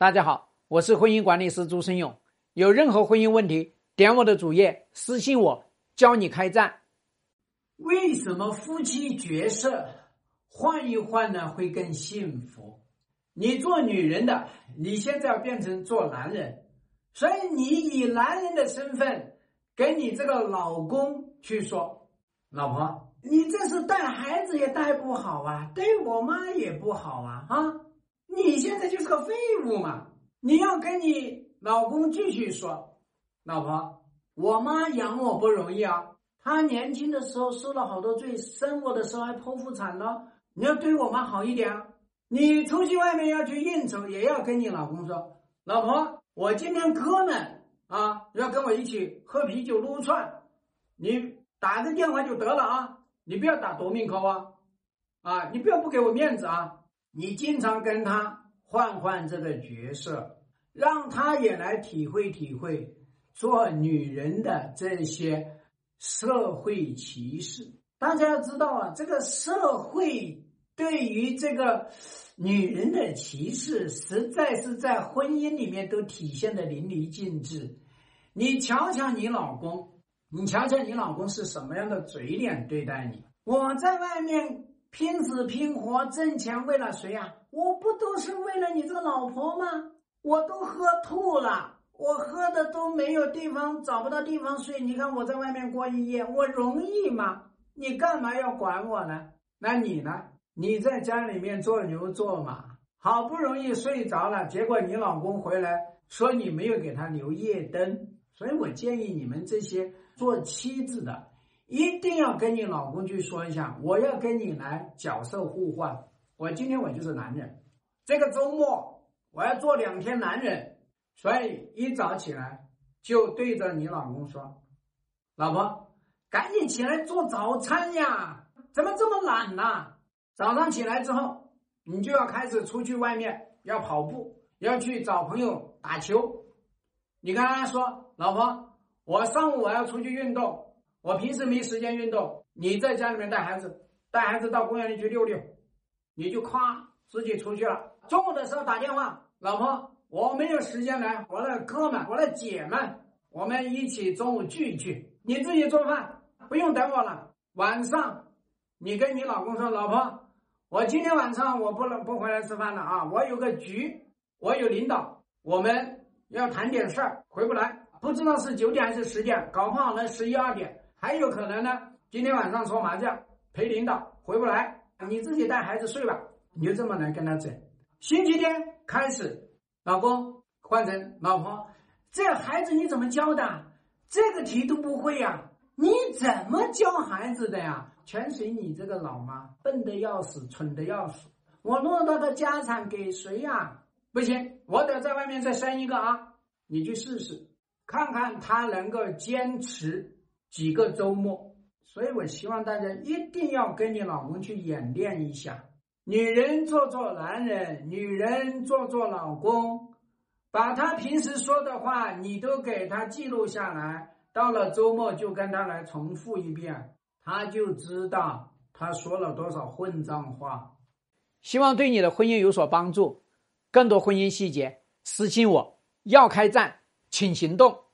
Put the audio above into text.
大家好，我是婚姻管理师朱生勇。有任何婚姻问题，点我的主页私信我，教你开战。为什么夫妻角色换一换呢会更幸福？你做女人的，你现在要变成做男人，所以你以男人的身份跟你这个老公去说：“老婆，你这是带孩子也带不好啊，对我妈也不好啊，啊。”你现在就是个废物嘛！你要跟你老公继续说，老婆，我妈养我不容易啊，她年轻的时候受了好多罪，生我的时候还剖腹产了。你要对我妈好一点啊！你出去外面要去应酬，也要跟你老公说，老婆，我今天哥们啊要跟我一起喝啤酒撸串，你打个电话就得了啊，你不要打夺命 call 啊，啊，你不要不给我面子啊！你经常跟他换换这个角色，让他也来体会体会做女人的这些社会歧视。大家要知道啊，这个社会对于这个女人的歧视，实在是在婚姻里面都体现的淋漓尽致。你瞧瞧你老公，你瞧瞧你老公是什么样的嘴脸对待你？我在外面。拼死拼活挣钱为了谁呀？我不都是为了你这个老婆吗？我都喝吐了，我喝的都没有地方，找不到地方睡。你看我在外面过一夜，我容易吗？你干嘛要管我呢？那你呢？你在家里面做牛做马，好不容易睡着了，结果你老公回来说你没有给他留夜灯。所以我建议你们这些做妻子的。一定要跟你老公去说一下，我要跟你来角色互换。我今天我就是男人，这个周末我要做两天男人，所以一早起来就对着你老公说：“老婆，赶紧起来做早餐呀！怎么这么懒呢？早上起来之后，你就要开始出去外面要跑步，要去找朋友打球。你跟他说，老婆，我上午我要出去运动。”我平时没时间运动，你在家里面带孩子，带孩子到公园里去溜溜，你就夸自己出去了。中午的时候打电话，老婆，我没有时间来，我的哥们，我的姐们，我们一起中午聚一聚。你自己做饭，不用等我了。晚上，你跟你老公说，老婆，我今天晚上我不能不回来吃饭了啊，我有个局，我有领导，我们要谈点事儿，回不来，不知道是九点还是十点，搞不好能十一二点。还有可能呢，今天晚上搓麻将陪领导回不来，你自己带孩子睡吧，你就这么来跟他整。星期天开始，老公换成老婆，这孩子你怎么教的？这个题都不会呀？你怎么教孩子的呀？全随你这个老妈，笨的要死，蠢的要死。我落到的家产给谁呀？不行，我得在外面再生一个啊！你去试试，看看他能够坚持。几个周末，所以我希望大家一定要跟你老公去演练一下。女人做做男人，女人做做老公，把他平时说的话你都给他记录下来，到了周末就跟他来重复一遍，他就知道他说了多少混账话。希望对你的婚姻有所帮助。更多婚姻细节，私信我。要开战，请行动。